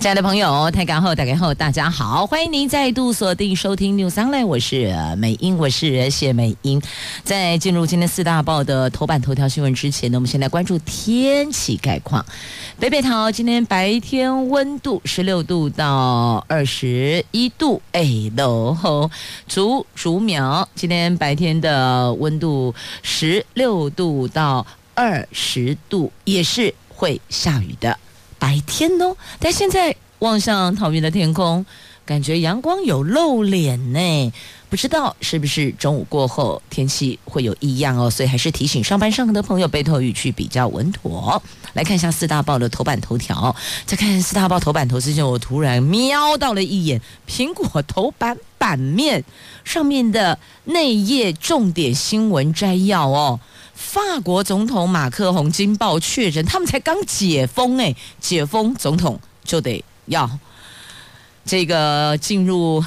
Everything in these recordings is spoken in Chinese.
亲爱的朋友，台港后打开后，大家好，欢迎您再度锁定收听 News Online，我是美英，我是谢美英。在进入今天四大报的头版头条新闻之前呢，我们先来关注天气概况。北北桃今天白天温度十六度到二十一度，哎喽，竹竹苗今天白天的温度十六度到二十度，也是会下雨的。白天哦，但现在望向桃园的天空，感觉阳光有露脸呢。不知道是不是中午过后天气会有异样哦，所以还是提醒上班上课的朋友背头雨具比较稳妥。来看一下四大报的头版头条，在看四大报头版头之前，我突然瞄到了一眼苹果头版版面上面的内页重点新闻摘要哦。法国总统马克宏惊报确认，他们才刚解封诶，解封总统就得要这个进入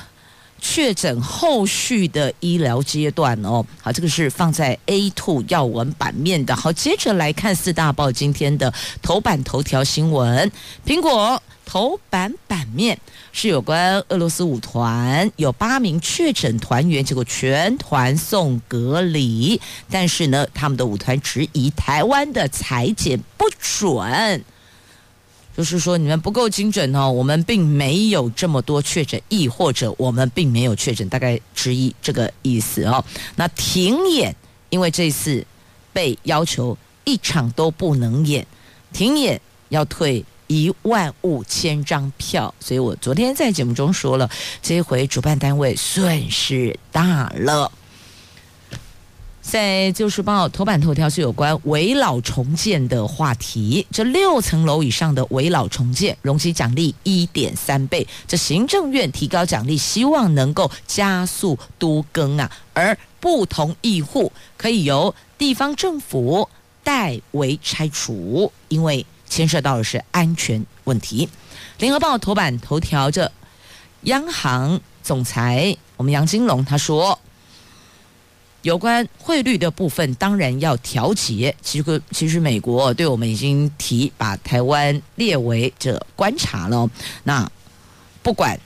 确诊后续的医疗阶段哦。好，这个是放在 A two 要闻版面的。好，接着来看四大报今天的头版头条新闻，苹果。头版版面是有关俄罗斯舞团有八名确诊团员，结果全团送隔离。但是呢，他们的舞团质疑台湾的裁剪不准，就是说你们不够精准哦，我们并没有这么多确诊，亦或者我们并没有确诊，大概之一这个意思哦。那停演，因为这次被要求一场都不能演，停演要退。一万五千张票，所以我昨天在节目中说了，这回主办单位损失大了。在《旧时报》头版头条是有关围老重建的话题，这六层楼以上的围老重建，容积奖励一点三倍。这行政院提高奖励，希望能够加速都更啊，而不同意户可以由地方政府代为拆除，因为。牵涉到的是安全问题。联合报头版头条，这央行总裁我们杨金龙他说，有关汇率的部分当然要调节。其实，其实美国对我们已经提把台湾列为这观察了。那不管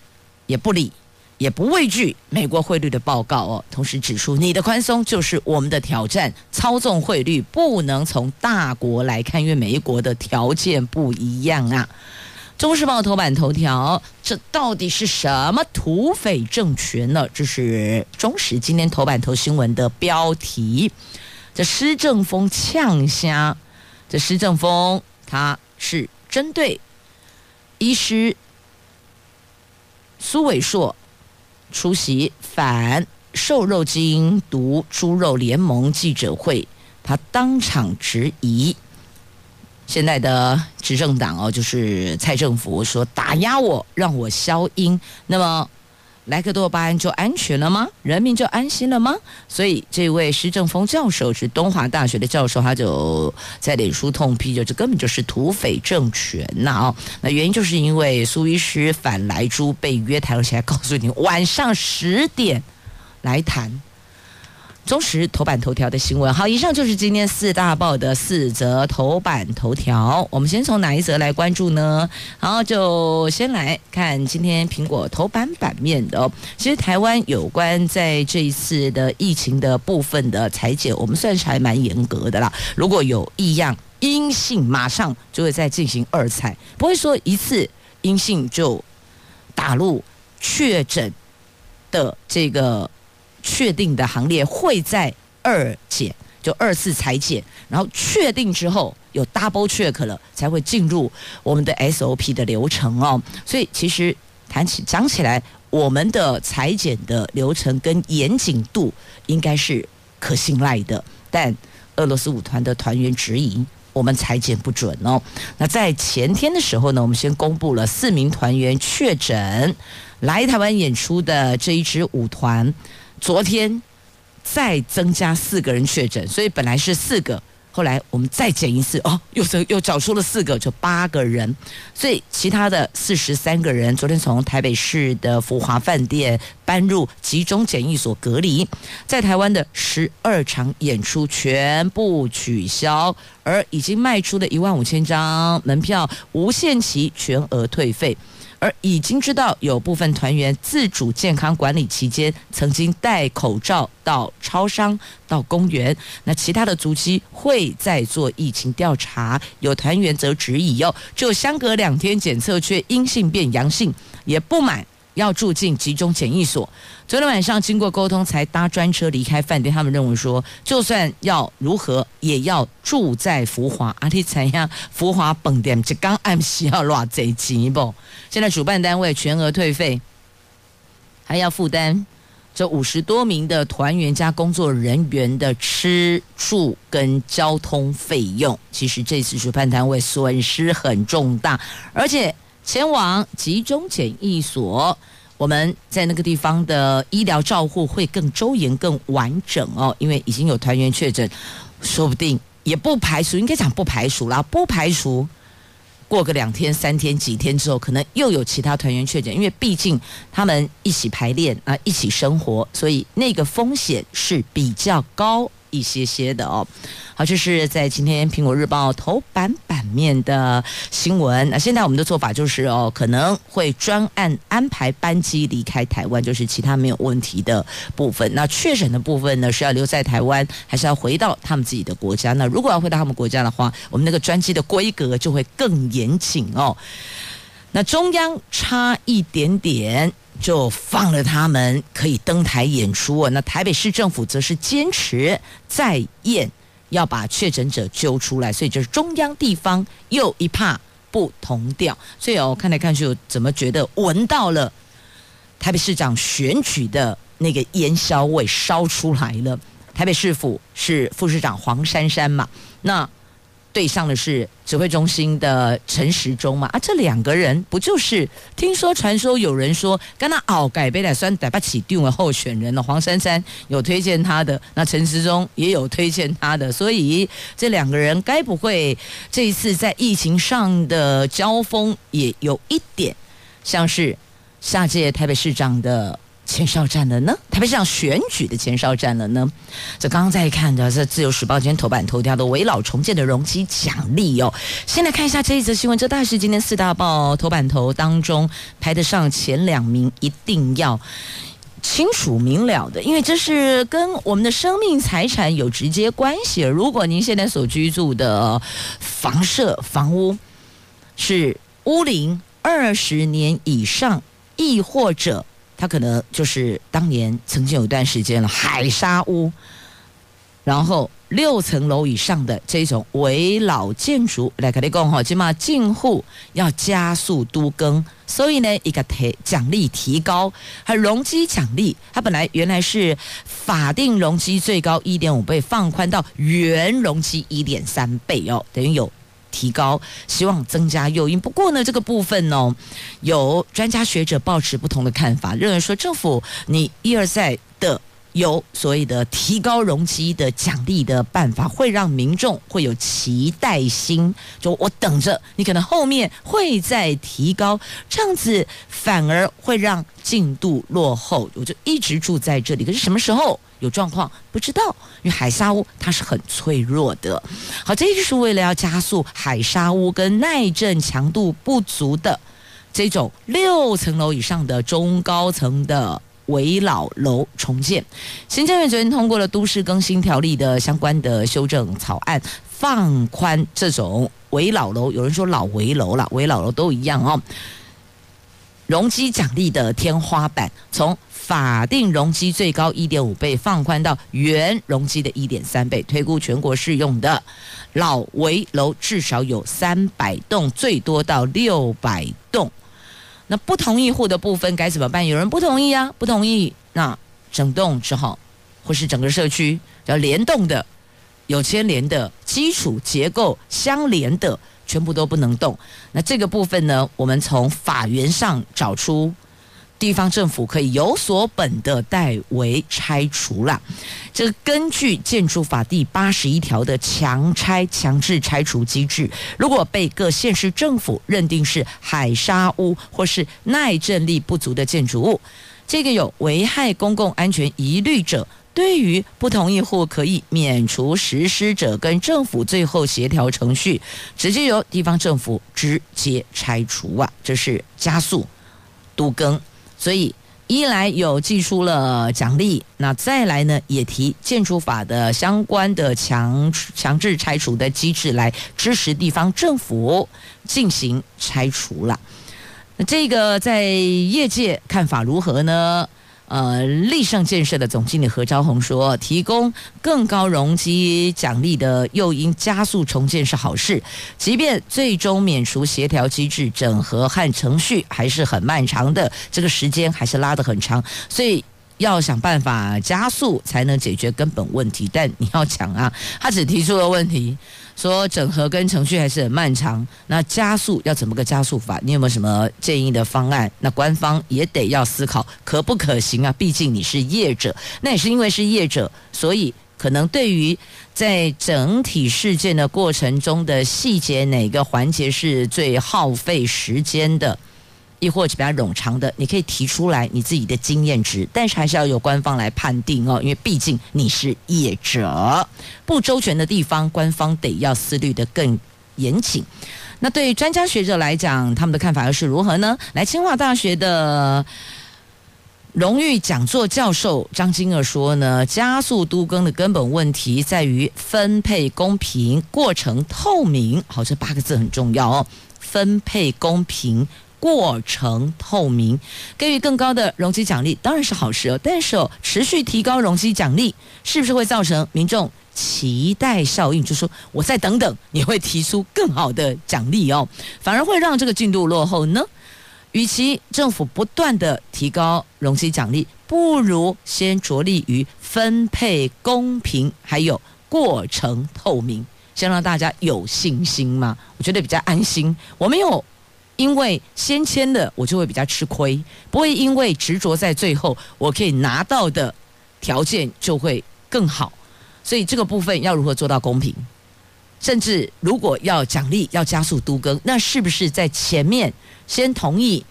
也不理。也不畏惧美国汇率的报告哦，同时指出你的宽松就是我们的挑战，操纵汇率不能从大国来看，因为每一国的条件不一样啊。《中时报》头版头条，这到底是什么土匪政权呢？这是中时今天头版头新闻的标题。这施正风呛虾，这施正风他是针对医师苏伟硕。出席反瘦肉精毒猪肉联盟记者会，他当场质疑现在的执政党哦，就是蔡政府说打压我，让我消音，那么莱克多巴胺就安全了吗？人民就安心了吗？所以这位施正丰教授是东华大学的教授，他就在脸书痛批，就这根本就是土匪政权呐！哦，那原因就是因为苏医师反莱猪被约谈，而且还告诉你晚上十点来谈。中时头版头条的新闻，好，以上就是今天四大报的四则头版头条。我们先从哪一则来关注呢？好，就先来看今天苹果头版版面的。其实台湾有关在这一次的疫情的部分的裁剪，我们算是还蛮严格的啦。如果有异样阴性，马上就会再进行二采，不会说一次阴性就打入确诊的这个。确定的行列会在二检，就二次裁检，然后确定之后有 double check 了，才会进入我们的 SOP 的流程哦。所以其实谈起讲起来，我们的裁剪的流程跟严谨度应该是可信赖的。但俄罗斯舞团的团员质疑我们裁剪不准哦。那在前天的时候呢，我们先公布了四名团员确诊来台湾演出的这一支舞团。昨天再增加四个人确诊，所以本来是四个，后来我们再减一次，哦，又又找出了四个，就八个人。所以其他的四十三个人，昨天从台北市的福华饭店搬入集中检疫所隔离。在台湾的十二场演出全部取消，而已经卖出的一万五千张门票无限期全额退费。而已经知道有部分团员自主健康管理期间曾经戴口罩到超商、到公园，那其他的足迹会再做疫情调查。有团员则质疑哟，就相隔两天检测却阴性变阳性，也不满。要住进集中检疫所。昨天晚上经过沟通，才搭专车离开饭店。他们认为说，就算要如何，也要住在福华。阿里怎样？福华饭店就刚按需要偌济钱不？现在主办单位全额退费，还要负担这五十多名的团员加工作人员的吃住跟交通费用。其实这次主办单位损失很重大，而且。前往集中检疫所，我们在那个地方的医疗照护会更周延、更完整哦。因为已经有团员确诊，说不定也不排除，应该讲不排除啦，不排除过个两天、三天、几天之后，可能又有其他团员确诊。因为毕竟他们一起排练啊，一起生活，所以那个风险是比较高。一些些的哦，好，这是在今天《苹果日报》头版版面的新闻。那现在我们的做法就是哦，可能会专案安排班机离开台湾，就是其他没有问题的部分。那确诊的部分呢，是要留在台湾，还是要回到他们自己的国家？那如果要回到他们国家的话，我们那个专机的规格就会更严谨哦。那中央差一点点。就放了他们可以登台演出，那台北市政府则是坚持再验，要把确诊者揪出来，所以就是中央地方又一怕不同调。所以哦，看来看去，我怎么觉得闻到了台北市长选举的那个烟硝味烧出来了？台北市府是副市长黄珊珊嘛？那。对上的是指挥中心的陈时中嘛？啊，这两个人不就是听说传说有人说跟他熬改杯来算逮不起定为候选人了？黄珊珊有推荐他的，那陈时中也有推荐他的，所以这两个人该不会这一次在疫情上的交锋也有一点像是下届台北市长的？前哨站了呢？台北市长选举的前哨站了呢？这刚刚在看的是《自由时报》今天头版头条的危老重建的容积奖励哦。先来看一下这一则新闻，这大概是今天四大报头版头当中排得上前两名，一定要清楚明了的，因为这是跟我们的生命财产有直接关系。如果您现在所居住的房舍房屋是屋龄二十年以上，亦或者他可能就是当年曾经有一段时间了海沙屋，然后六层楼以上的这种危老建筑来跟你讲哈，起码进户要加速都更，所以呢一个提奖励提高，它容积奖励，它本来原来是法定容积最高一点五倍，放宽到原容积一点三倍哦，等于有。提高，希望增加诱因。不过呢，这个部分呢，有专家学者抱持不同的看法，认为说政府你一而再的有所谓的提高容积的奖励的办法，会让民众会有期待心，就我等着你可能后面会再提高，这样子反而会让进度落后。我就一直住在这里，可是什么时候？有状况不知道，因为海沙屋它是很脆弱的。好，这就是为了要加速海沙屋跟耐震强度不足的这种六层楼以上的中高层的危老楼重建。行政院昨天通过了都市更新条例的相关的修正草案，放宽这种危老楼，有人说老危楼了，危老楼都一样哦。容积奖励的天花板从法定容积最高一点五倍放宽到原容积的一点三倍，推估全国适用的老危楼至少有三百栋，最多到六百栋。那不同意户的部分该怎么办？有人不同意啊，不同意，那整栋只好或是整个社区要联动的、有牵连的、基础结构相连的，全部都不能动。那这个部分呢，我们从法源上找出。地方政府可以有所本的代为拆除了。这根据建筑法第八十一条的强拆强制拆除机制，如果被各县市政府认定是海砂屋或是耐震力不足的建筑物，这个有危害公共安全疑虑者，对于不同意户可以免除实施者跟政府最后协调程序，直接由地方政府直接拆除啊，这是加速都更。所以，一来有寄出了奖励，那再来呢，也提建筑法的相关的强强制拆除的机制来支持地方政府进行拆除了。那这个在业界看法如何呢？呃，立盛建设的总经理何昭宏说，提供更高容积奖励的诱因，加速重建是好事。即便最终免除协调机制整合和程序还是很漫长的，这个时间还是拉得很长，所以要想办法加速才能解决根本问题。但你要讲啊，他只提出了问题。说整合跟程序还是很漫长，那加速要怎么个加速法？你有没有什么建议的方案？那官方也得要思考可不可行啊？毕竟你是业者，那也是因为是业者，所以可能对于在整体事件的过程中的细节，哪个环节是最耗费时间的？亦或者比较冗长的，你可以提出来你自己的经验值，但是还是要由官方来判定哦，因为毕竟你是业者，不周全的地方，官方得要思虑得更严谨。那对专家学者来讲，他们的看法又是如何呢？来，清华大学的荣誉讲座教授张金鶚说呢，加速都更的根本问题在于分配公平、过程透明。好，这八个字很重要哦，分配公平。过程透明，给予更高的容积奖励当然是好事哦。但是哦，持续提高容积奖励，是不是会造成民众期待效应？就说我再等等，你会提出更好的奖励哦，反而会让这个进度落后呢？与其政府不断的提高容积奖励，不如先着力于分配公平，还有过程透明，先让大家有信心嘛。我觉得比较安心。我没有。因为先签的我就会比较吃亏，不会因为执着在最后，我可以拿到的条件就会更好。所以这个部分要如何做到公平？甚至如果要奖励、要加速都更，那是不是在前面先同意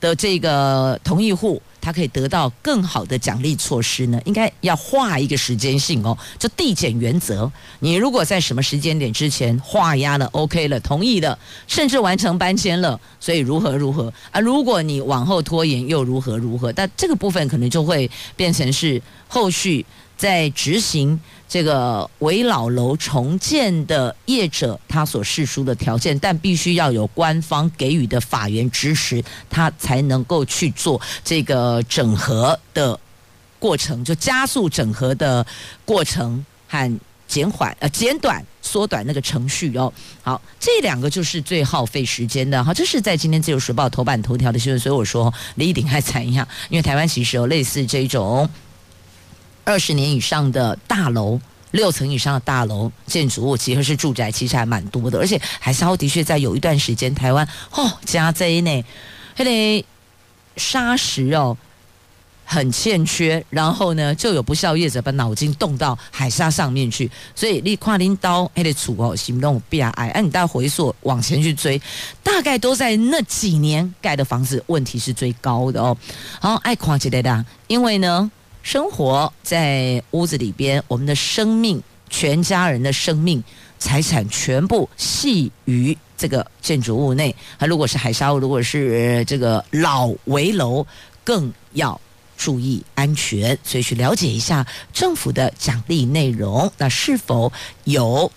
的这个同意户？他可以得到更好的奖励措施呢？应该要画一个时间性哦，就递减原则。你如果在什么时间点之前画押了、OK 了、同意了，甚至完成搬迁了，所以如何如何啊？如果你往后拖延又如何如何？但这个部分可能就会变成是后续在执行。这个危老楼重建的业者，他所释出的条件，但必须要有官方给予的法源支持，他才能够去做这个整合的过程，就加速整合的过程和减缓呃减短缩短那个程序哦。好，这两个就是最耗费时间的。好，这是在今天自由时报头版头条的新闻，所以我说李鼎还惨一样，因为台湾其实有类似这种。二十年以上的大楼，六层以上的大楼建筑物，其实是住宅，其实还蛮多的。而且海沙的确在有一段时间，台湾哦加贼呢，还得砂石哦很欠缺，然后呢就有不肖业者把脑筋动到海沙上面去，所以你跨拎刀还得出哦行动比较矮，哎你大回溯往前去追，大概都在那几年盖的房子问题是最高的哦。好，爱跨起来的，因为呢。生活在屋子里边，我们的生命，全家人的生命、财产全部系于这个建筑物内。啊如果是海沙屋，如果是这个老危楼，更要注意安全。所以去了解一下政府的奖励内容，那是否有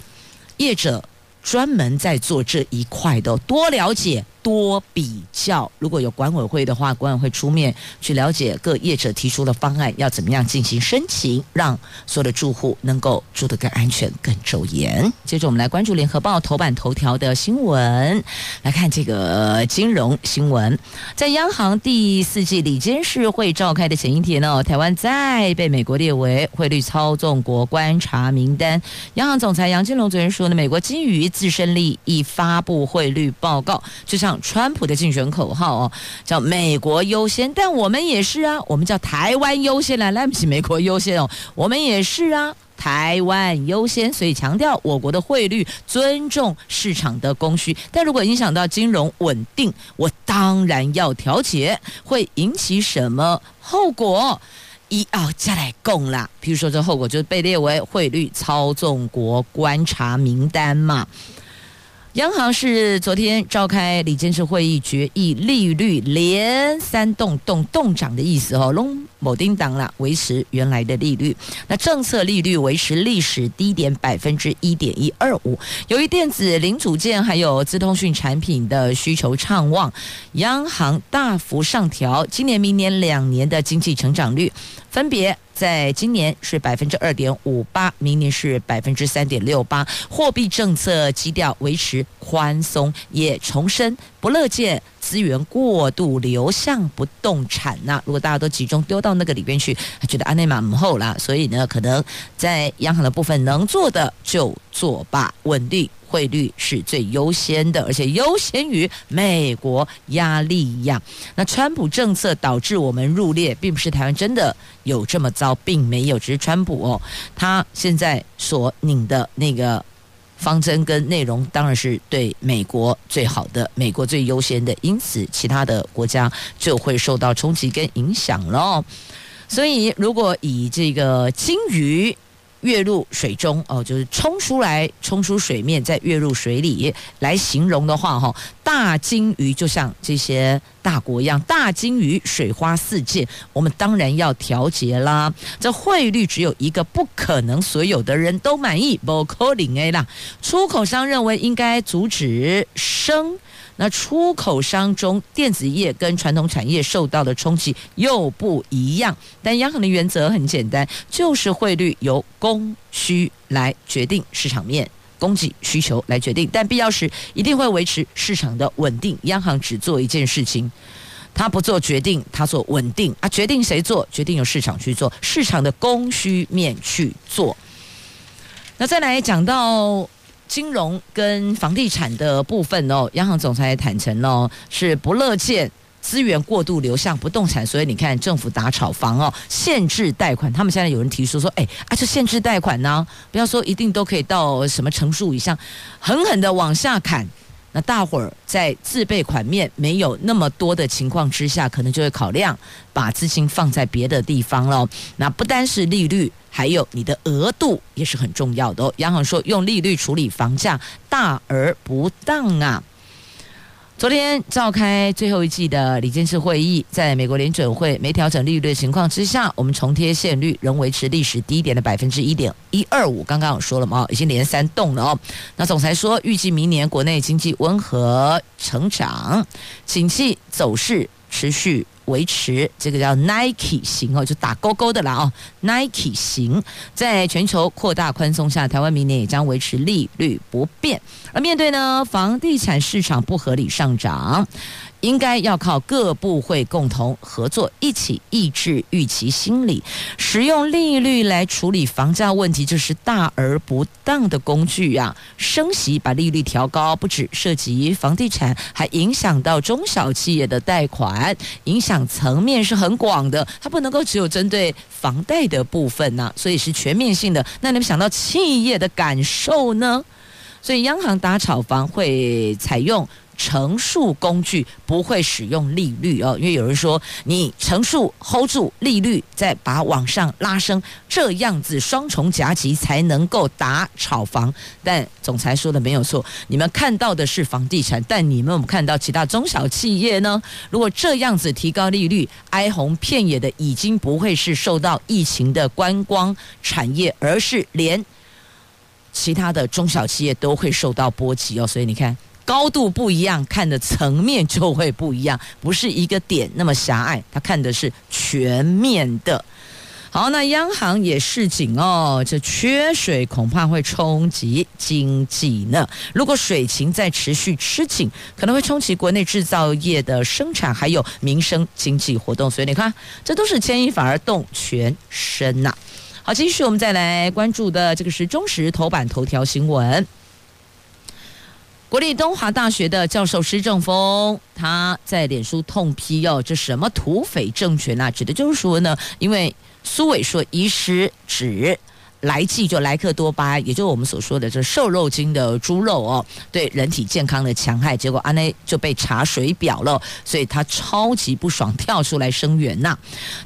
业者专门在做这一块的？多了解。多比较，如果有管委会的话，管委会出面去了解各业者提出的方案要怎么样进行申请，让所有的住户能够住得更安全、更周延。接着我们来关注联合报头版头条的新闻，来看这个金融新闻。在央行第四季里监事会召开的前一天呢，台湾再被美国列为汇率操纵国观察名单。央行总裁杨金龙昨天说呢，美国基于自身利益发布汇率报告，就像。川普的竞选口号哦，叫“美国优先”，但我们也是啊，我们叫“台湾优先”来，来不起美国优先哦，我们也是啊。台湾优先，所以强调我国的汇率尊重市场的供需。但如果影响到金融稳定，我当然要调节，会引起什么后果？一奥再来供啦。譬如说，这后果就是被列为汇率操纵国观察名单嘛。央行是昨天召开理监事会议决议，利率连三动动动涨的意思哦，隆某丁当啦，维持原来的利率。那政策利率维持历史低点百分之一点一二五。由于电子零组件还有资通讯产品的需求畅旺，央行大幅上调今年、明年两年的经济成长率，分别。在今年是百分之二点五八，明年是百分之三点六八。货币政策基调维持宽松，也重申不乐见资源过度流向不动产呐、啊。如果大家都集中丢到那个里边去，觉得安内玛唔后啦，所以呢，可能在央行的部分能做的就做吧，稳定。汇率是最优先的，而且优先于美国压力一样。那川普政策导致我们入列，并不是台湾真的有这么糟，并没有，只是川普哦，他现在所拧的那个方针跟内容，当然是对美国最好的，美国最优先的，因此其他的国家就会受到冲击跟影响咯。所以，如果以这个金鱼。跃入水中哦，就是冲出来，冲出水面，再跃入水里来形容的话，哈，大鲸鱼就像这些大国一样，大鲸鱼水花四溅，我们当然要调节啦。这汇率只有一个，不可能所有的人都满意，不可能 A 啦。出口商认为应该阻止升。那出口商中，电子业跟传统产业受到的冲击又不一样。但央行的原则很简单，就是汇率由供需来决定，市场面供给需求来决定。但必要时一定会维持市场的稳定。央行只做一件事情，他不做决定，他做稳定啊。决定谁做，决定由市场去做，市场的供需面去做。那再来讲到。金融跟房地产的部分哦，央行总裁坦承哦，是不乐见资源过度流向不动产，所以你看政府打炒房哦，限制贷款。他们现在有人提出说，哎，啊，就限制贷款呢，不要说一定都可以到什么成数以上，狠狠的往下砍。那大伙儿在自备款面没有那么多的情况之下，可能就会考量把资金放在别的地方喽。那不单是利率。还有你的额度也是很重要的哦。央行说用利率处理房价大而不当啊。昨天召开最后一季的理监事会议，在美国联准会没调整利率的情况之下，我们重贴现率仍维持历史低点的百分之一点一二五。刚刚我说了嘛，已经连三动了哦。那总裁说，预计明年国内经济温和成长，景气走势持续。维持这个叫 Nike 型哦，就打勾勾的啦哦，Nike 型，在全球扩大宽松下，台湾明年也将维持利率不变。而面对呢，房地产市场不合理上涨。应该要靠各部会共同合作，一起抑制预期心理。使用利率来处理房价问题，就是大而不当的工具呀、啊。升息把利率调高，不只涉及房地产，还影响到中小企业的贷款，影响层面是很广的。它不能够只有针对房贷的部分呐、啊，所以是全面性的。那你们想到企业的感受呢？所以央行打炒房会采用。乘数工具不会使用利率哦，因为有人说你乘数 hold 住利率，再把往上拉升，这样子双重夹击才能够打炒房。但总裁说的没有错，你们看到的是房地产，但你们有没有看到其他中小企业呢？如果这样子提高利率，哀鸿遍野的已经不会是受到疫情的观光产业，而是连其他的中小企业都会受到波及哦。所以你看。高度不一样，看的层面就会不一样，不是一个点那么狭隘，他看的是全面的。好，那央行也示警哦，这缺水恐怕会冲击经济呢。如果水情再持续吃紧，可能会冲击国内制造业的生产，还有民生经济活动。所以你看，这都是牵一发而动全身呐、好，继续我们再来，我们再来关注的这个是中时头版头条新闻。国立东华大学的教授施正峰，他在脸书痛批哦，这什么土匪政权啊？指的就是说呢，因为苏伟说遗失指。来剂就莱克多巴，也就是我们所说的这瘦肉精的猪肉哦，对人体健康的戕害，结果安内就被查水表了，所以他超级不爽，跳出来声援呐。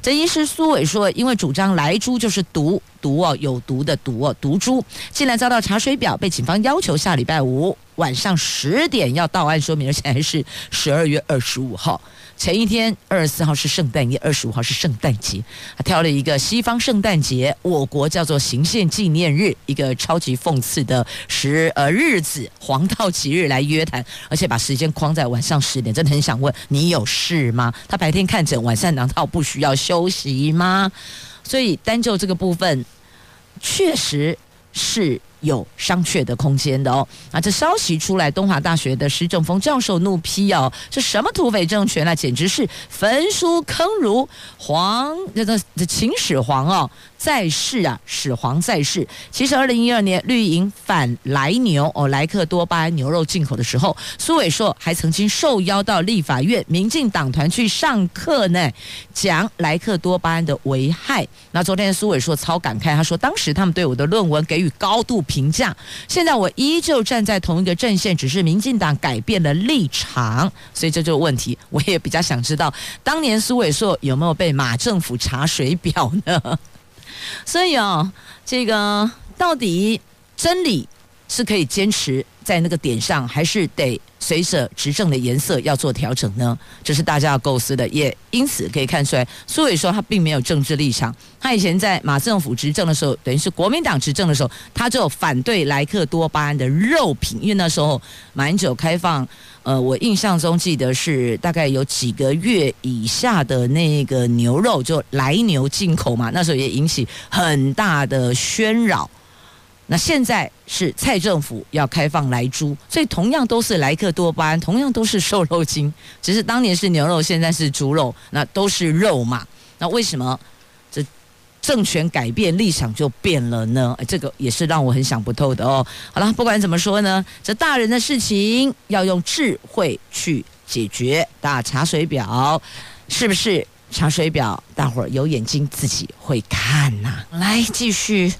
这医师苏伟说，因为主张莱猪就是毒毒哦，有毒的毒哦，毒猪，竟然遭到查水表，被警方要求下礼拜五晚上十点要到案说明，而且还是十二月二十五号。前一天二十四号是圣诞夜，二十五号是圣诞节，他挑了一个西方圣诞节，我国叫做行宪纪念日，一个超级讽刺的时呃日子，黄道吉日来约谈，而且把时间框在晚上十点，真的很想问你有事吗？他白天看诊，晚上难道不需要休息吗？所以单就这个部分，确实是。有商榷的空间的哦，啊，这消息出来，东华大学的施正峰教授怒批哦，这什么土匪政权啊，简直是焚书坑儒，皇这个这秦始皇哦。在世啊，始皇在世。其实，二零一二年绿营反莱牛哦，莱克多巴胺牛肉进口的时候，苏伟硕还曾经受邀到立法院民进党团去上课呢，讲莱克多巴胺的危害。那昨天苏伟硕超感慨，他说：“当时他们对我的论文给予高度评价，现在我依旧站在同一个阵线，只是民进党改变了立场。所以这就问题。我也比较想知道，当年苏伟硕有没有被马政府查水表呢？”所以哦，这个到底真理是可以坚持在那个点上，还是得随着执政的颜色要做调整呢？这是大家要构思的。也因此可以看出来，苏伟说他并没有政治立场。他以前在马政府执政的时候，等于是国民党执政的时候，他就反对莱克多巴胺的肉品，因为那时候马英九开放。呃，我印象中记得是大概有几个月以下的那个牛肉就来牛进口嘛，那时候也引起很大的喧扰。那现在是蔡政府要开放来猪，所以同样都是莱克多巴胺，同样都是瘦肉精，只是当年是牛肉，现在是猪肉，那都是肉嘛。那为什么这？政权改变，立场就变了呢？哎，这个也是让我很想不透的哦。好了，不管怎么说呢，这大人的事情要用智慧去解决。大查水表，是不是查水表？大伙儿有眼睛自己会看呐、来，继续，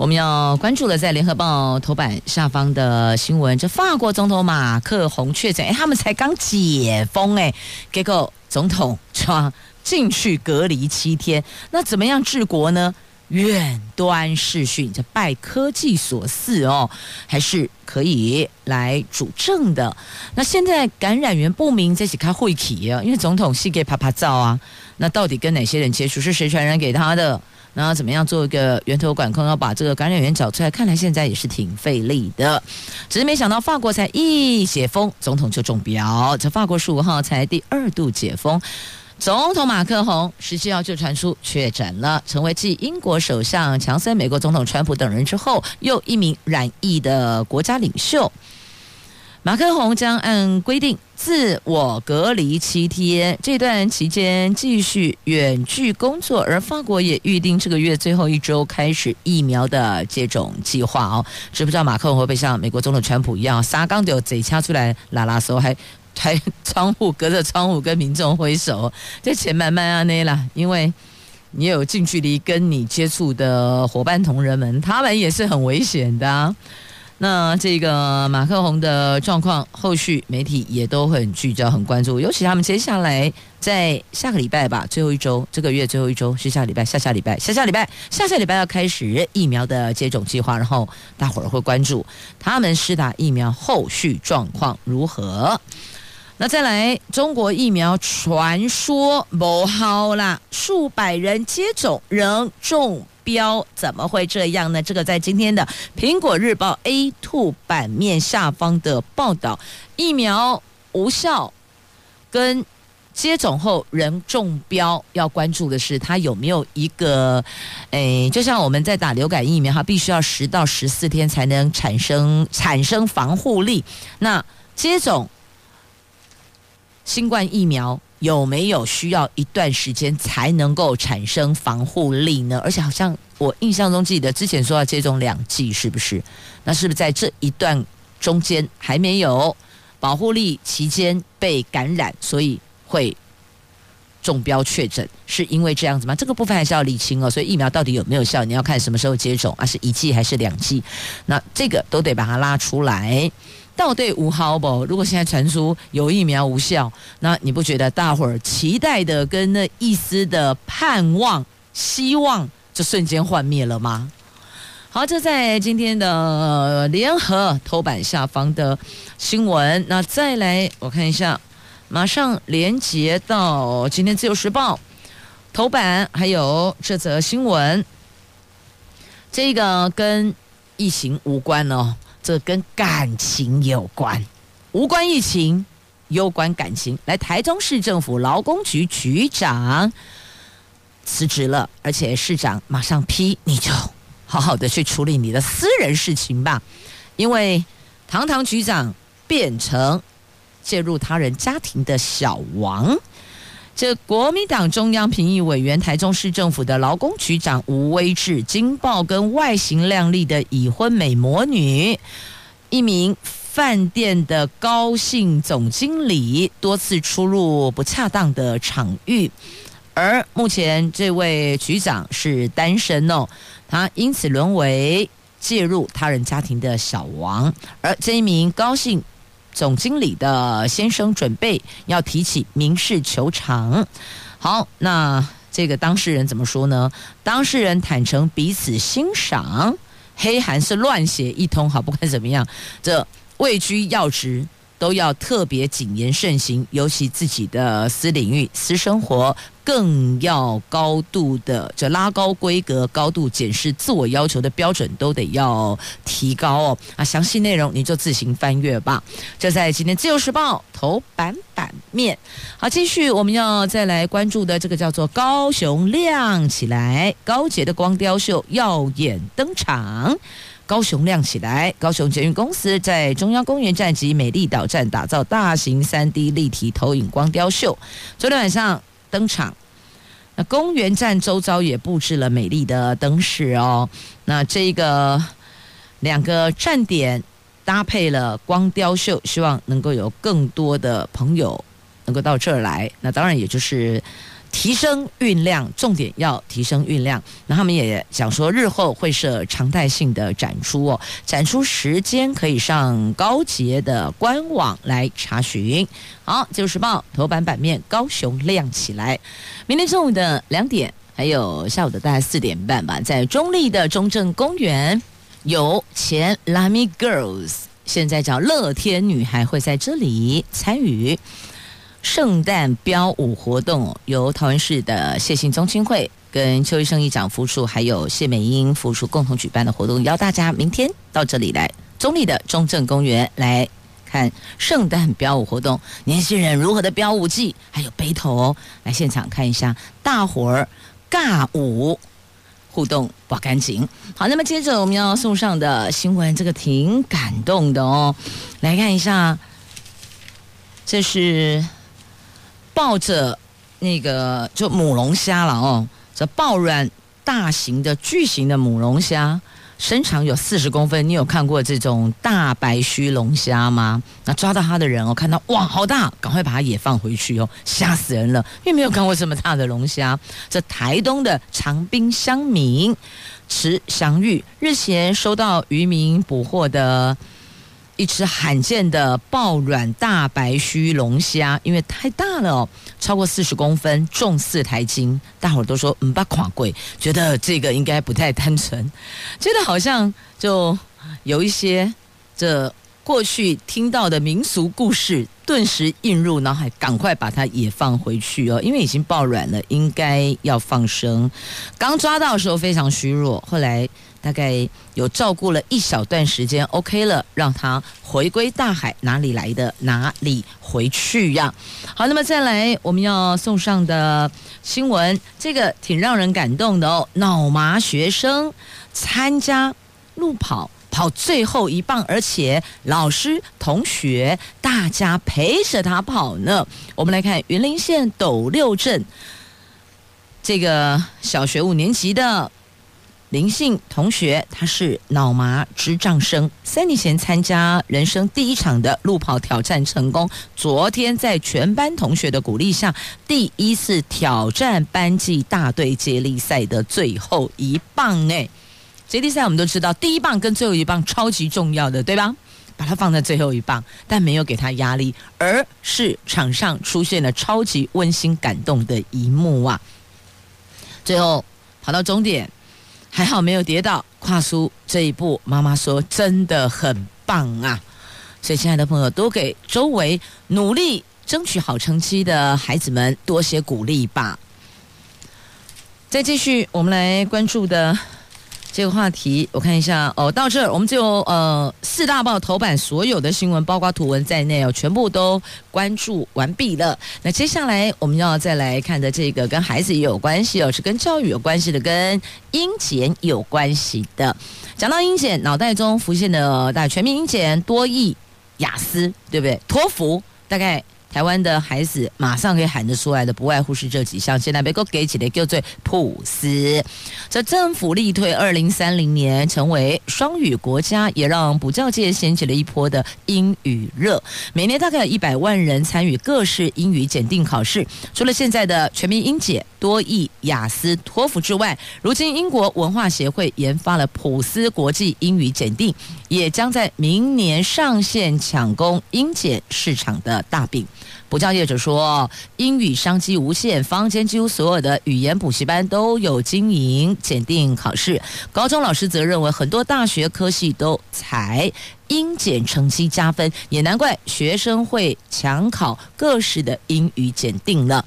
我们要关注的在联合报头版下方的新闻，这法国总统马克宏确诊，哎，他们才刚解封，哎，结果总统说。进去隔离七天，那怎么样治国呢？远端视讯，这拜科技所赐哦，还是可以来主政的。那现在感染源不明，这起开会议啊，因为总统是给啪啪照啊。那到底跟哪些人接触？是谁传染给他的？那怎么样做一个源头管控，要把这个感染源找出来？看来现在也是挺费力的。只是没想到法国才一解封，总统就中标。这法国十五号才第二度解封。总统马克宏十七号就传出确诊了，成为继英国首相强森、美国总统川普等人之后，又一名染疫的国家领袖。马克宏将按规定自我隔离七天，这段期间继续远距工作。而法国也预定这个月最后一周开始疫苗的接种计划哦。知不知道马克宏会不会像美国总统川普一样，撒刚就贼掐出来拉拉手还？还窗户，隔着窗户跟民众挥手，这钱慢慢啊那啦，因为你有近距离跟你接触的伙伴同仁们，他们也是很危险的啊。那这个马克宏的状况，后续媒体也都很聚焦、很关注，尤其他们接下来在下个礼拜吧，最后一周，这个月最后一周是下礼拜、下下礼拜、下下礼拜、下下礼拜要开始疫苗的接种计划，然后大伙儿会关注他们施打疫苗后续状况如何。那再来，中国疫苗传说不好啦，数百人接种仍中标，怎么会这样呢？这个在今天的《苹果日报》A2 版面下方的报道，疫苗无效跟接种后仍中标，要关注的是它有没有一个，诶，就像我们在打流感疫苗，它必须要十到十四天才能产生产生防护力，那接种。新冠疫苗有没有需要一段时间才能够产生防护力呢？而且好像我印象中记得之前说要接种两剂，是不是？那是不是在这一段中间还没有保护力期间被感染，所以会中标确诊，是因为这样子吗？这个部分还是要理清哦。所以疫苗到底有没有效，你要看什么时候接种啊？是一剂还是两剂？那这个都得把它拉出来。到底无效不？如果现在传出有疫苗无效，那你不觉得大伙儿期待的跟那一丝的盼望、希望就瞬间幻灭了吗？好，这在今天的联合头版下方的新闻。那再来我看一下，马上连接到今天自由时报头版，还有这则新闻。这个跟疫情无关哦。这跟感情有关，无关疫情，有关感情。来，台中市政府劳工局局长辞职了，而且市长马上批，你就好好的去处理你的私人事情吧，因为堂堂局长变成介入他人家庭的小王。这国民党中央评议委员、台中市政府的劳工局长吴威志，惊爆跟外形靓丽的已婚美魔女，一名饭店的高姓总经理，多次出入不恰当的场域，而目前这位局长是单身哦，他因此沦为介入他人家庭的小王，而这一名高姓。总经理的先生准备要提起民事求偿。好，那这个当事人怎么说呢？当事人坦诚彼此欣赏，黑函是乱写一通。好，不管怎么样，这位居要职。都要特别谨言慎行，尤其自己的私领域、私生活，更要高度的这拉高规格、高度检视自我要求的标准，都得要提高哦。啊，详细内容你就自行翻阅吧。这在今天《自由时报》头版版面。好，继续我们要再来关注的这个叫做高雄亮起来，高捷的光雕秀耀眼登场。高雄亮起来！高雄捷运公司在中央公园站及美丽岛站打造大型三 D 立体投影光雕秀，昨天晚上登场。公园站周遭也布置了美丽的灯饰哦。那这个两个站点搭配了光雕秀，希望能够有更多的朋友能够到这儿来。那当然也就是。提升运量，重点要提升运量。那他们也讲说，日后会设常态性的展出哦，展出时间可以上高捷的官网来查询。好，《自由时报》头版版面，高雄亮起来。明天中午的两点，还有下午的大概四点半吧，在中立的中正公园，有前 Lamy Girls，现在叫乐天女孩，会在这里参与。圣诞标舞活动由桃园市的谢姓宗亲会跟邱医生议长副处，还有谢美英副处共同举办的活动，邀大家明天到这里来，中坜的中正公园来看圣诞标舞活动，年轻人如何的标舞技，还有背头，来现场看一下大伙儿尬舞互动，不干净。好，那么接着我们要送上的新闻，这个挺感动的哦，来看一下，这是。抱着那个就母龙虾了哦，这抱卵大型的巨型的母龙虾，身长有四十公分。你有看过这种大白须龙虾吗？那抓到它的人哦，看到哇，好大，赶快把它也放回去哦，吓死人了，因为没有看过这么大的龙虾。这台东的长滨乡民池祥玉日前收到渔民捕获的。一只罕见的抱卵大白须龙虾，因为太大了哦，超过四十公分，重四台斤，大伙都说嗯，把垮贵，觉得这个应该不太单纯，觉得好像就有一些这过去听到的民俗故事，顿时映入脑海，赶快把它也放回去哦，因为已经抱卵了，应该要放生。刚抓到的时候非常虚弱，后来。大概有照顾了一小段时间，OK 了，让他回归大海，哪里来的哪里回去呀？好，那么再来我们要送上的新闻，这个挺让人感动的哦。脑麻学生参加路跑，跑最后一棒，而且老师、同学大家陪着他跑呢。我们来看云林县斗六镇这个小学五年级的。林姓同学，他是脑麻智障生，三年前参加人生第一场的路跑挑战成功，昨天在全班同学的鼓励下，第一次挑战班级大队接力赛的最后一棒。哎，接力赛我们都知道，第一棒跟最后一棒超级重要的，对吧？把它放在最后一棒，但没有给他压力，而是场上出现了超级温馨感动的一幕啊！最后跑到终点。还好没有跌倒，跨出这一步，妈妈说真的很棒啊！所以，亲爱的朋友，多给周围努力争取好成绩的孩子们多些鼓励吧。再继续，我们来关注的。这个话题我看一下哦，到这儿我们就呃四大报头版所有的新闻，包括图文在内哦，全部都关注完毕了。那接下来我们要再来看的这个跟孩子也有关系哦，是跟教育有关系的，跟英检有关系的。讲到英检，脑袋中浮现的大全民英检、多益、雅思，对不对？托福大概。台湾的孩子马上可以喊得出来的，不外乎是这几项。现在被给给起来叫做普斯。这政府力推二零三零年成为双语国家，也让补教界掀起了一波的英语热。每年大概有一百万人参与各式英语检定考试。除了现在的全民英检、多益、雅思、托福之外，如今英国文化协会研发了普斯国际英语检定，也将在明年上线抢攻英检市场的大饼。补教业者说，英语商机无限，坊间几乎所有的语言补习班都有经营检定考试。高中老师则认为，很多大学科系都采英检成绩加分，也难怪学生会抢考各式的英语检定了。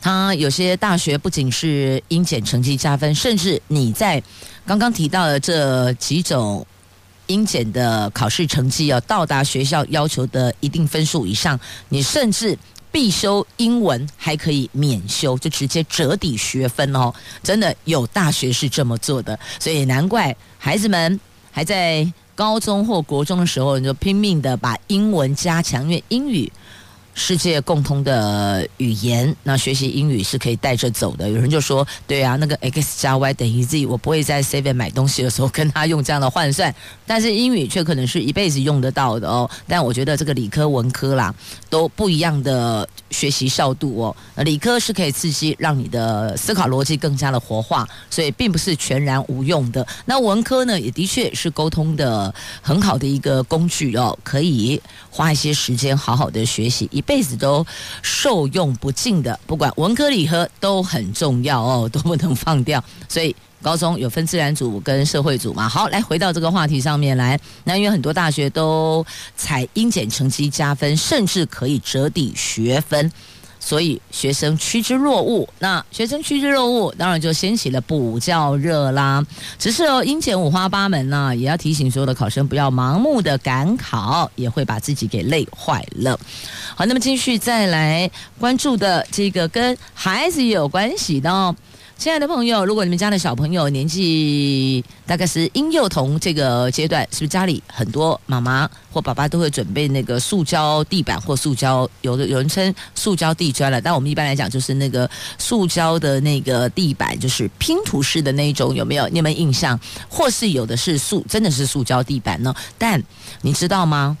他有些大学不仅是英检成绩加分，甚至你在刚刚提到的这几种。英检的考试成绩要到达学校要求的一定分数以上，你甚至必修英文还可以免修，就直接折抵学分哦。真的有大学是这么做的，所以难怪孩子们还在高中或国中的时候，你就拼命的把英文加强，因为英语。世界共通的语言，那学习英语是可以带着走的。有人就说：“对啊，那个 x 加 y 等于 z，我不会在 seven 买东西的时候跟他用这样的换算，但是英语却可能是一辈子用得到的哦。”但我觉得这个理科、文科啦都不一样的学习效度哦。理科是可以刺激让你的思考逻辑更加的活化，所以并不是全然无用的。那文科呢，也的确是沟通的很好的一个工具哦，可以花一些时间好好的学习一。辈子都受用不尽的，不管文科理科都很重要哦，都不能放掉。所以高中有分自然组跟社会组嘛。好，来回到这个话题上面来。那因为很多大学都采英检成绩加分，甚至可以折抵学分。所以学生趋之若鹜，那学生趋之若鹜，当然就掀起了补教热啦。只是哦，英检五花八门呢，也要提醒所有的考生不要盲目的赶考，也会把自己给累坏了。好，那么继续再来关注的这个跟孩子也有关系的哦。亲爱的朋友，如果你们家的小朋友年纪大概是婴幼童这个阶段，是不是家里很多妈妈或爸爸都会准备那个塑胶地板或塑胶，有的有人称塑胶地砖了，但我们一般来讲就是那个塑胶的那个地板，就是拼图式的那一种，有没有？你有没有印象？或是有的是塑，真的是塑胶地板呢？但你知道吗？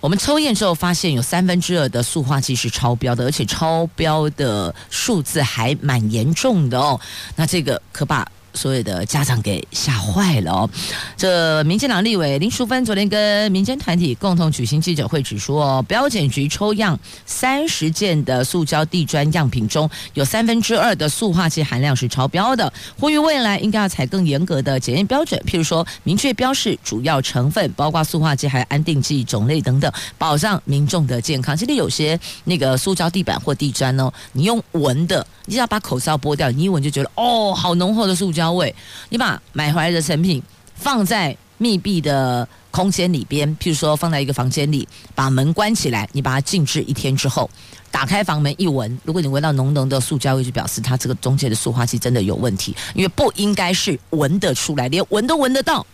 我们抽验之后发现，有三分之二的塑化剂是超标的，而且超标的数字还蛮严重的哦。那这个可把。所有的家长给吓坏了哦！这民进党立委林淑芬昨天跟民间团体共同举行记者会，指出哦，标检局抽样三十件的塑胶地砖样品中，有三分之二的塑化剂含量是超标的，呼吁未来应该要采更严格的检验标准，譬如说明确标示主要成分，包括塑化剂还有安定剂种类等等，保障民众的健康。这里有些那个塑胶地板或地砖哦，你用闻的，你只要把口罩剥掉，你一闻就觉得哦，好浓厚的塑胶。胶味，你把买回来的成品放在密闭的空间里边，譬如说放在一个房间里，把门关起来，你把它静置一天之后，打开房门一闻，如果你闻到浓浓的塑胶味，就表示它这个中间的塑化剂真的有问题，因为不应该是闻得出来，连闻都闻得到，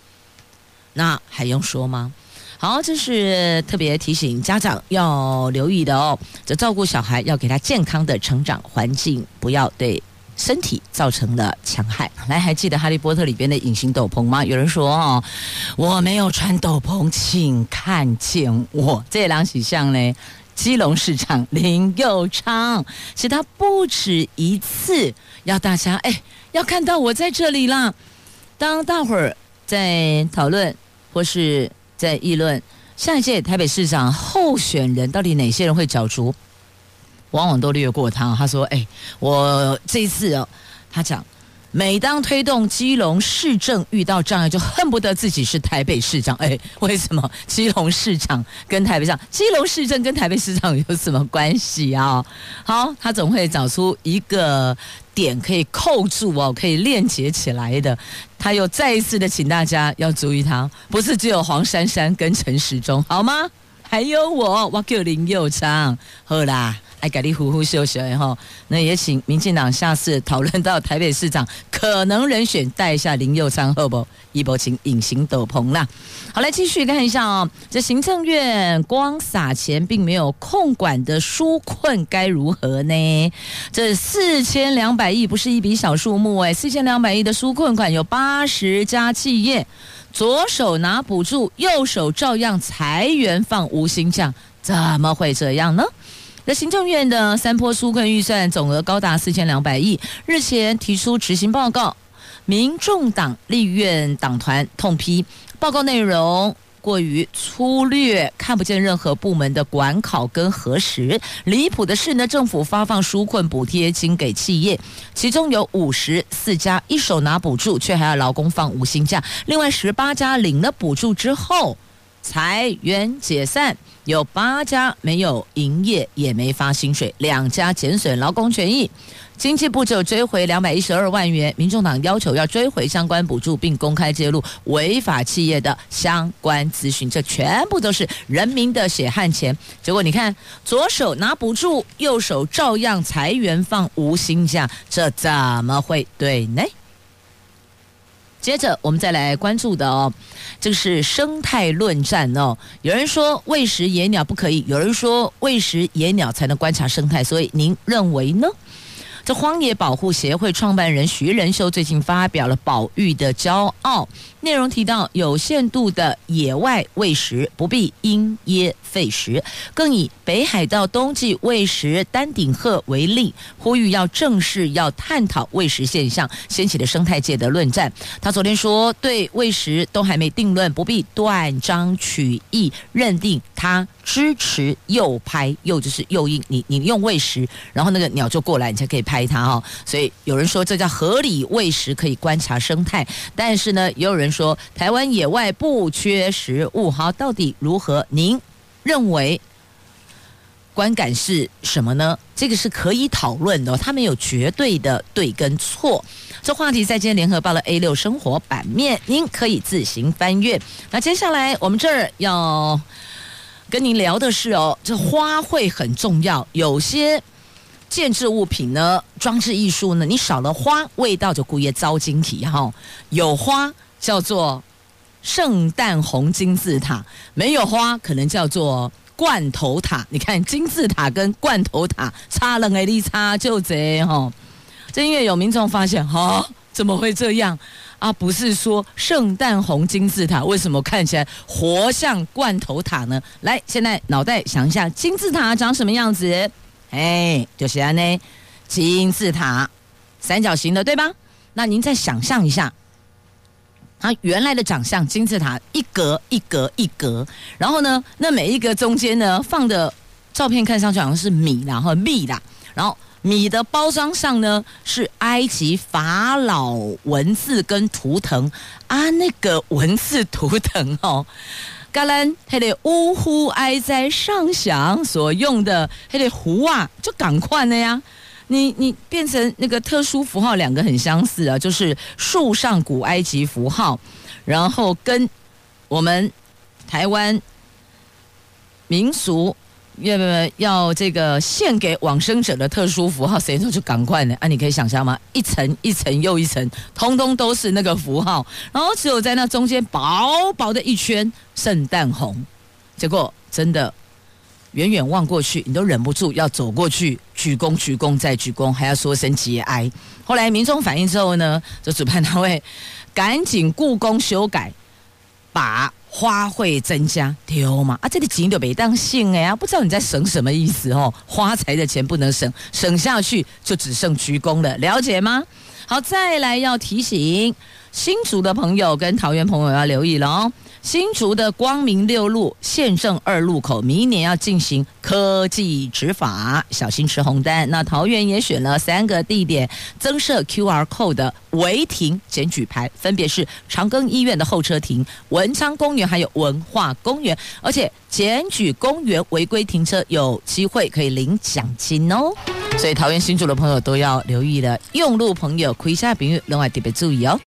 那还用说吗？好，这是特别提醒家长要留意的哦，这照顾小孩要给他健康的成长环境，不要对。身体造成了戕害。来，还记得《哈利波特》里边的隐形斗篷吗？有人说哦，我没有穿斗篷，请看见我。这两起像呢？基隆市长林佑昌，是他不止一次要大家哎，要看到我在这里啦。当大伙儿在讨论或是在议论下一届台北市长候选人到底哪些人会角逐，往往都略过他。他说：“哎，我这一次哦，他讲。”每当推动基隆市政遇到障碍，就恨不得自己是台北市长。哎，为什么基隆市长跟台北市长？基隆市政跟台北市长有什么关系啊？好，他总会找出一个点可以扣住哦，可以链接起来的。他又再一次的请大家要注意他，不是只有黄珊珊跟陈时中，好吗？还有我，我叫林佑昌，好啦。来给你呼呼秀秀哈，那也请民进党下次讨论到台北市长可能人选，带一下林右昌好不？一波请隐形斗篷啦。好，来继续看一下哦，这行政院光撒钱并没有控管的纾困该如何呢？这四千两百亿不是一笔小数目哎，四千两百亿的纾困款有八十家企业，左手拿补助，右手照样裁员放无薪假，怎么会这样呢？那行政院的三波纾困预算总额高达四千两百亿，日前提出执行报告，民众党立院党团痛批报告内容过于粗略，看不见任何部门的管考跟核实。离谱的是呢，政府发放纾困补贴金给企业，其中有五十四家一手拿补助，却还要劳工放无薪假；另外十八家领了补助之后裁员解散。有八家没有营业，也没发薪水，两家减损劳工权益。经济部就追回两百一十二万元，民众党要求要追回相关补助，并公开揭露违法企业的相关资讯。这全部都是人民的血汗钱。结果你看，左手拿补助，右手照样裁员放无薪假，这怎么会对呢？接着我们再来关注的哦，这个是生态论战哦。有人说喂食野鸟不可以，有人说喂食野鸟才能观察生态，所以您认为呢？这荒野保护协会创办人徐仁修最近发表了《保育的骄傲》，内容提到有限度的野外喂食不必因噎废食，更以北海道冬季喂食丹顶鹤为例，呼吁要正式、要探讨喂食现象，掀起了生态界的论战。他昨天说，对喂食都还没定论，不必断章取义认定他支持诱拍，诱就是诱因，你你用喂食，然后那个鸟就过来，你才可以拍。它哦，所以有人说这叫合理喂食，可以观察生态。但是呢，也有人说台湾野外不缺食物，好，到底如何？您认为观感是什么呢？这个是可以讨论的，它没有绝对的对跟错。这话题在今天联合报的 A 六生活版面，您可以自行翻阅。那接下来我们这儿要跟您聊的是哦，这花卉很重要，有些。建置物品呢，装置艺术呢，你少了花，味道就故意糟晶体哈。有花叫做圣诞红金字塔，没有花可能叫做罐头塔。你看金字塔跟罐头塔差了哎，你差就这哈。这因为有民众发现哈，怎么会这样啊？不是说圣诞红金字塔为什么看起来活像罐头塔呢？来，现在脑袋想一下，金字塔长什么样子？哎，就是安呢，金字塔，三角形的，对吧？那您再想象一下，它原来的长相，金字塔一格一格一格，然后呢，那每一格中间呢放的照片看上去好像是米，然后米啦，然后米的包装上呢是埃及法老文字跟图腾啊，那个文字图腾哦。橄榄，还得呜呼哀哉上响所用的，还得壶啊，就赶快的呀！你你变成那个特殊符号，两个很相似啊，就是树上古埃及符号，然后跟我们台湾民俗。要不要这个献给往生者的特殊符号？谁说就赶快呢？啊，你可以想象吗？一层一层又一层，通通都是那个符号，然后只有在那中间薄薄的一圈圣诞红，结果真的远远望过去，你都忍不住要走过去鞠躬、鞠躬再鞠躬，还要说声节哀。后来民众反映之后呢，这主办单位赶紧故宫修改，把花卉增加丢嘛啊，这里钱就没当性哎啊，不知道你在省什么意思哦？花材的钱不能省，省下去就只剩鞠躬了，了解吗？好，再来要提醒新竹的朋友跟桃园朋友要留意了哦。新竹的光明六路县政二路口，明年要进行科技执法，小心吃红单。那桃园也选了三个地点增设 QR code 的违停检举牌，分别是长庚医院的候车亭、文昌公园还有文化公园。而且检举公园违规停车，有机会可以领奖金哦。所以桃园新竹的朋友都要留意了，用路朋友、开车朋友另外特别注意哦。